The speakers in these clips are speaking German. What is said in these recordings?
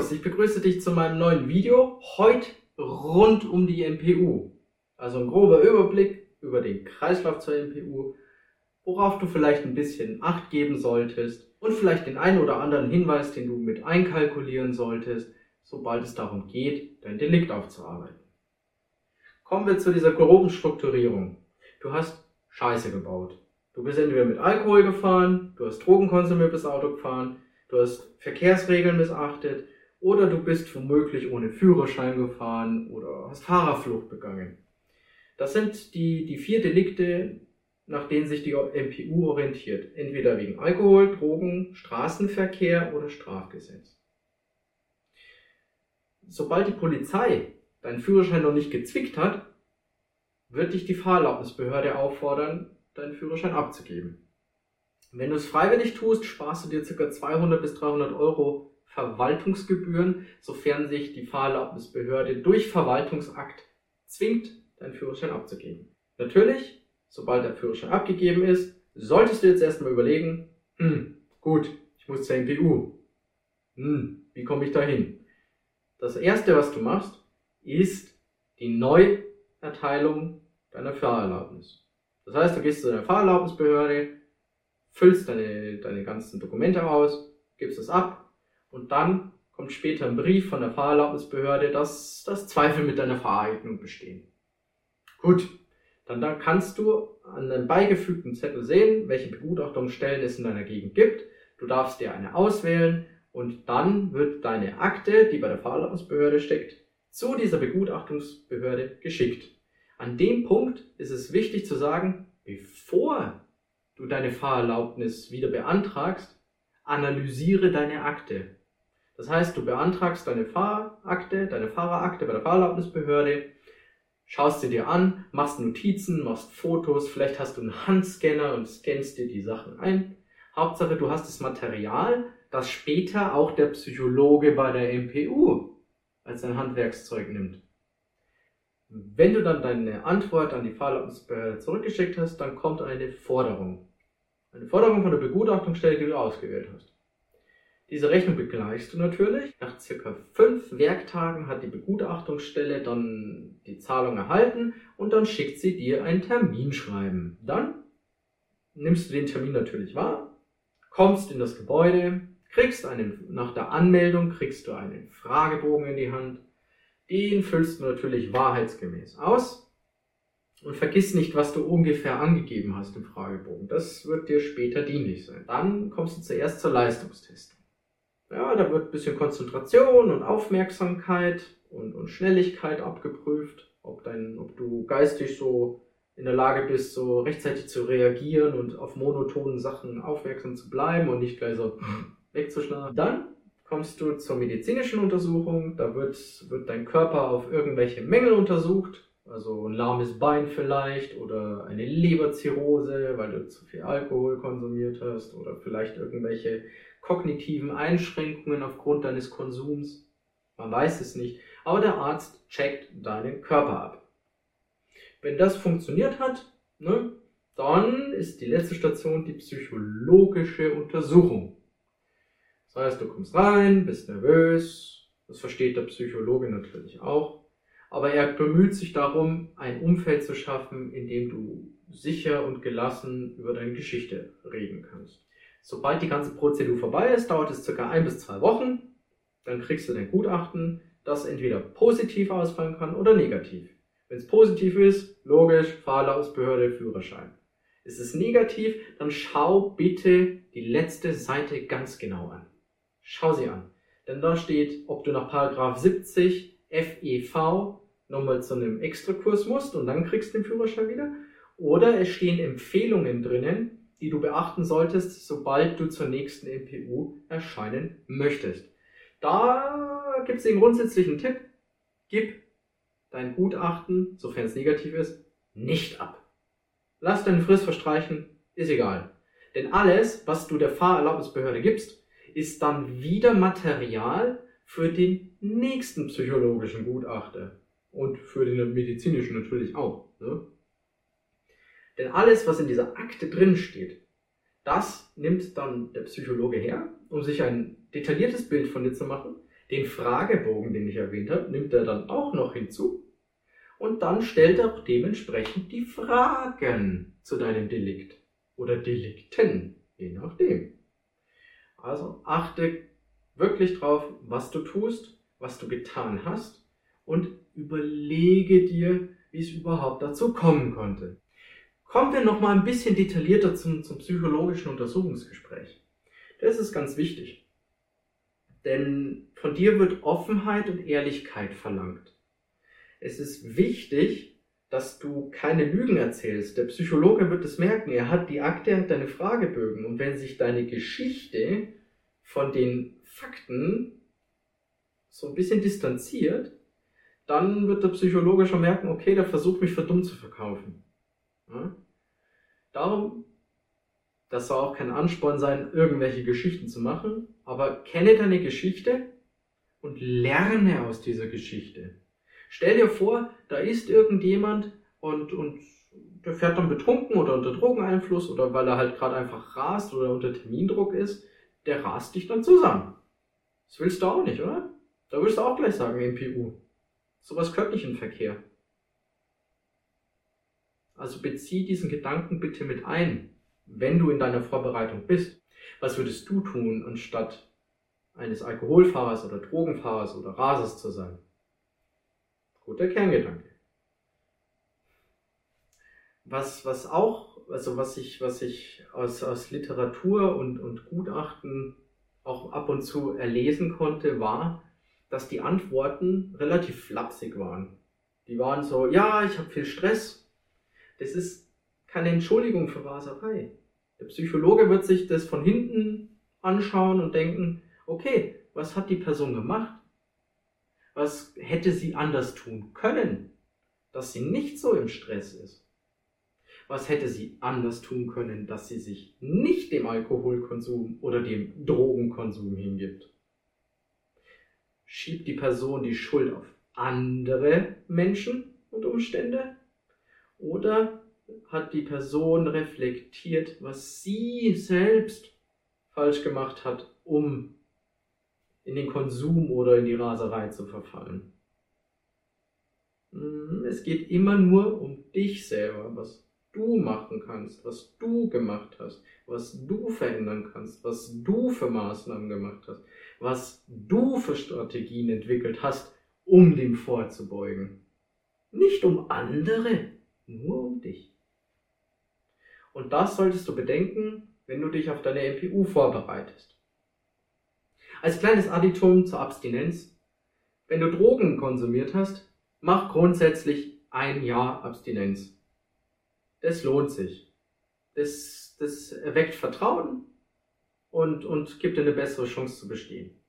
Servus, ich begrüße dich zu meinem neuen Video. Heute rund um die MPU. Also ein grober Überblick über den Kreislauf zur MPU, worauf du vielleicht ein bisschen Acht geben solltest und vielleicht den einen oder anderen Hinweis, den du mit einkalkulieren solltest, sobald es darum geht, dein Delikt aufzuarbeiten. Kommen wir zu dieser groben Strukturierung. Du hast Scheiße gebaut. Du bist entweder mit Alkohol gefahren, du hast Drogen konsumiert, bist Auto gefahren, du hast Verkehrsregeln missachtet oder du bist womöglich ohne Führerschein gefahren oder hast Fahrerflucht begangen. Das sind die, die vier Delikte, nach denen sich die MPU orientiert. Entweder wegen Alkohol, Drogen, Straßenverkehr oder Strafgesetz. Sobald die Polizei deinen Führerschein noch nicht gezwickt hat, wird dich die Fahrerlaubnisbehörde auffordern, deinen Führerschein abzugeben. Wenn du es freiwillig tust, sparst du dir ca. 200 bis 300 Euro Verwaltungsgebühren, sofern sich die Fahrerlaubnisbehörde durch Verwaltungsakt zwingt, deinen Führerschein abzugeben. Natürlich, sobald der Führerschein abgegeben ist, solltest du jetzt erstmal überlegen, hm, gut, ich muss zur MPU. Hm, wie komme ich da hin? Das erste, was du machst, ist die Neuerteilung deiner Fahrerlaubnis. Das heißt, du gehst zu deiner Fahrerlaubnisbehörde, füllst deine, deine ganzen Dokumente aus, gibst es ab und dann kommt später ein Brief von der Fahrerlaubnisbehörde, dass, dass Zweifel mit deiner Fahreignung bestehen. Gut, dann, dann kannst du an einem beigefügten Zettel sehen, welche Begutachtungsstellen es in deiner Gegend gibt. Du darfst dir eine auswählen und dann wird deine Akte, die bei der Fahrerlaubnisbehörde steckt, zu dieser Begutachtungsbehörde geschickt. An dem Punkt ist es wichtig zu sagen, bevor du deine Fahrerlaubnis wieder beantragst, analysiere deine Akte. Das heißt, du beantragst deine Fahrakte, deine Fahrerakte bei der Fahrerlaubnisbehörde, schaust sie dir an, machst Notizen, machst Fotos, vielleicht hast du einen Handscanner und scannst dir die Sachen ein. Hauptsache, du hast das Material, das später auch der Psychologe bei der MPU als ein Handwerkszeug nimmt. Wenn du dann deine Antwort an die Fahrerlaubnisbehörde zurückgeschickt hast, dann kommt eine Forderung. Eine Forderung von der Begutachtungsstelle, die du ausgewählt hast. Diese Rechnung begleichst du natürlich. Nach circa fünf Werktagen hat die Begutachtungsstelle dann die Zahlung erhalten und dann schickt sie dir ein Terminschreiben. Dann nimmst du den Termin natürlich wahr, kommst in das Gebäude, kriegst einen, nach der Anmeldung kriegst du einen Fragebogen in die Hand. Den füllst du natürlich wahrheitsgemäß aus und vergiss nicht, was du ungefähr angegeben hast im Fragebogen. Das wird dir später dienlich sein. Dann kommst du zuerst zur Leistungstestung. Ja, da wird ein bisschen Konzentration und Aufmerksamkeit und, und Schnelligkeit abgeprüft, ob, dein, ob du geistig so in der Lage bist, so rechtzeitig zu reagieren und auf monotonen Sachen aufmerksam zu bleiben und nicht gleich so wegzuschlagen. Dann kommst du zur medizinischen Untersuchung. Da wird, wird dein Körper auf irgendwelche Mängel untersucht also ein lahmes Bein vielleicht oder eine Leberzirrhose, weil du zu viel Alkohol konsumiert hast oder vielleicht irgendwelche kognitiven Einschränkungen aufgrund deines Konsums. Man weiß es nicht, aber der Arzt checkt deinen Körper ab. Wenn das funktioniert hat, ne, dann ist die letzte Station die psychologische Untersuchung. Das heißt, du kommst rein, bist nervös, das versteht der Psychologe natürlich auch aber er bemüht sich darum, ein Umfeld zu schaffen, in dem du sicher und gelassen über deine Geschichte reden kannst. Sobald die ganze Prozedur vorbei ist, dauert es circa ein bis zwei Wochen. Dann kriegst du dein Gutachten, das entweder positiv ausfallen kann oder negativ. Wenn es positiv ist, logisch, Fahrerlaubsbehörde, Führerschein. Ist es negativ, dann schau bitte die letzte Seite ganz genau an. Schau sie an. Denn da steht, ob du nach Paragraph 70 FEV nochmal zu einem Extrakurs musst und dann kriegst du den Führerschein wieder. Oder es stehen Empfehlungen drinnen, die du beachten solltest, sobald du zur nächsten MPU erscheinen möchtest. Da gibt es den grundsätzlichen Tipp, gib dein Gutachten, sofern es negativ ist, nicht ab. Lass deine Frist verstreichen, ist egal. Denn alles, was du der Fahrerlaubnisbehörde gibst, ist dann wieder Material für den nächsten psychologischen Gutachter. Und für den medizinischen natürlich auch. Ne? Denn alles, was in dieser Akte drin steht, das nimmt dann der Psychologe her, um sich ein detailliertes Bild von dir zu machen. Den Fragebogen, den ich erwähnt habe, nimmt er dann auch noch hinzu. Und dann stellt er auch dementsprechend die Fragen zu deinem Delikt oder Delikten, je nachdem. Also achte wirklich drauf, was du tust, was du getan hast und überlege dir, wie es überhaupt dazu kommen konnte. Kommen wir nochmal ein bisschen detaillierter zum, zum psychologischen Untersuchungsgespräch. Das ist ganz wichtig. Denn von dir wird Offenheit und Ehrlichkeit verlangt. Es ist wichtig, dass du keine Lügen erzählst. Der Psychologe wird es merken. Er hat die Akte, und deine Fragebögen. Und wenn sich deine Geschichte von den Fakten so ein bisschen distanziert, dann wird der Psychologe schon merken, okay, der versucht mich für dumm zu verkaufen. Ja? Darum, das soll auch kein Ansporn sein, irgendwelche Geschichten zu machen, aber kenne deine Geschichte und lerne aus dieser Geschichte. Stell dir vor, da ist irgendjemand und, und der fährt dann betrunken oder unter Drogeneinfluss oder weil er halt gerade einfach rast oder unter Termindruck ist, der rast dich dann zusammen. Das willst du auch nicht, oder? Da würdest du auch gleich sagen, MPU. Sowas gehört nicht in Verkehr. Also bezieh diesen Gedanken bitte mit ein, wenn du in deiner Vorbereitung bist. Was würdest du tun, anstatt eines Alkoholfahrers oder Drogenfahrers oder Rasers zu sein? Guter Kerngedanke. Was, was auch, also was ich, was ich aus, aus Literatur und, und Gutachten auch ab und zu erlesen konnte, war, dass die Antworten relativ flapsig waren. Die waren so, ja, ich habe viel Stress. Das ist keine Entschuldigung für Raserei. Der Psychologe wird sich das von hinten anschauen und denken, okay, was hat die Person gemacht? Was hätte sie anders tun können, dass sie nicht so im Stress ist? Was hätte sie anders tun können, dass sie sich nicht dem Alkoholkonsum oder dem Drogenkonsum hingibt? Schiebt die Person die Schuld auf andere Menschen und Umstände? Oder hat die Person reflektiert, was sie selbst falsch gemacht hat, um in den Konsum oder in die Raserei zu verfallen? Hm, es geht immer nur um dich selber, was du machen kannst, was du gemacht hast, was du verändern kannst, was du für Maßnahmen gemacht hast, was du für Strategien entwickelt hast, um dem vorzubeugen. Nicht um andere, nur um dich. Und das solltest du bedenken, wenn du dich auf deine MPU vorbereitest. Als kleines Additum zur Abstinenz. Wenn du Drogen konsumiert hast, mach grundsätzlich ein Jahr Abstinenz. Das lohnt sich. Das, das erweckt Vertrauen und, und gibt dir eine bessere Chance zu bestehen.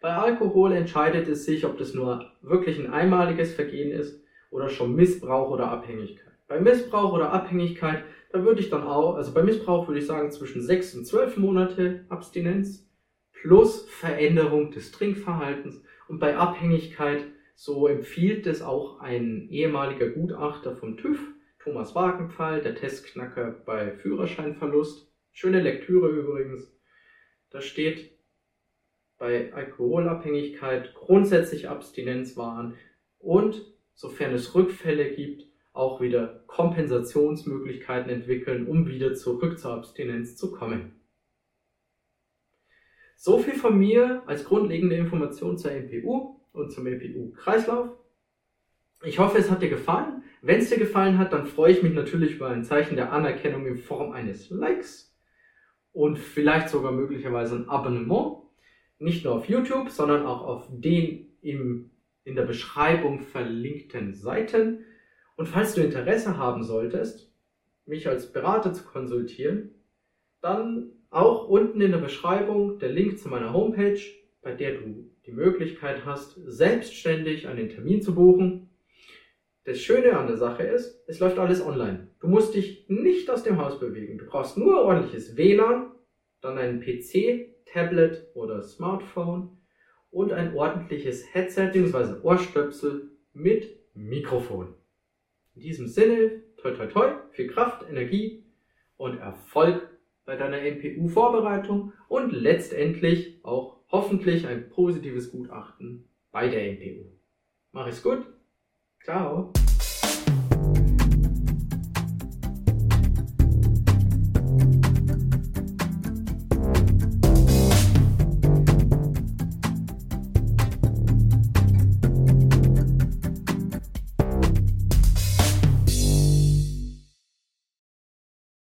Bei Alkohol entscheidet es sich, ob das nur wirklich ein einmaliges Vergehen ist oder schon Missbrauch oder Abhängigkeit. Bei Missbrauch oder Abhängigkeit, da würde ich dann auch, also bei Missbrauch würde ich sagen zwischen 6 und 12 Monate Abstinenz plus Veränderung des Trinkverhaltens und bei Abhängigkeit, so empfiehlt es auch ein ehemaliger Gutachter vom TÜV, Thomas Wagenpfahl, der Testknacker bei Führerscheinverlust. Schöne Lektüre übrigens. Da steht bei Alkoholabhängigkeit grundsätzlich Abstinenz wahren und sofern es Rückfälle gibt, auch wieder Kompensationsmöglichkeiten entwickeln, um wieder zurück zur Abstinenz zu kommen. So viel von mir als grundlegende Information zur MPU und zum MPU-Kreislauf. Ich hoffe, es hat dir gefallen. Wenn es dir gefallen hat, dann freue ich mich natürlich über ein Zeichen der Anerkennung in Form eines Likes und vielleicht sogar möglicherweise ein Abonnement. Nicht nur auf YouTube, sondern auch auf den im, in der Beschreibung verlinkten Seiten. Und falls du Interesse haben solltest, mich als Berater zu konsultieren, dann auch unten in der Beschreibung der Link zu meiner Homepage, bei der du die Möglichkeit hast, selbstständig einen Termin zu buchen. Das Schöne an der Sache ist, es läuft alles online. Du musst dich nicht aus dem Haus bewegen. Du brauchst nur ordentliches WLAN, dann einen PC, Tablet oder Smartphone und ein ordentliches Headset bzw. Ohrstöpsel mit Mikrofon. In diesem Sinne, toi toi toi, viel Kraft, Energie und Erfolg bei deiner MPU-Vorbereitung und letztendlich auch hoffentlich ein positives Gutachten bei der NPU. Mach es gut. Ciao.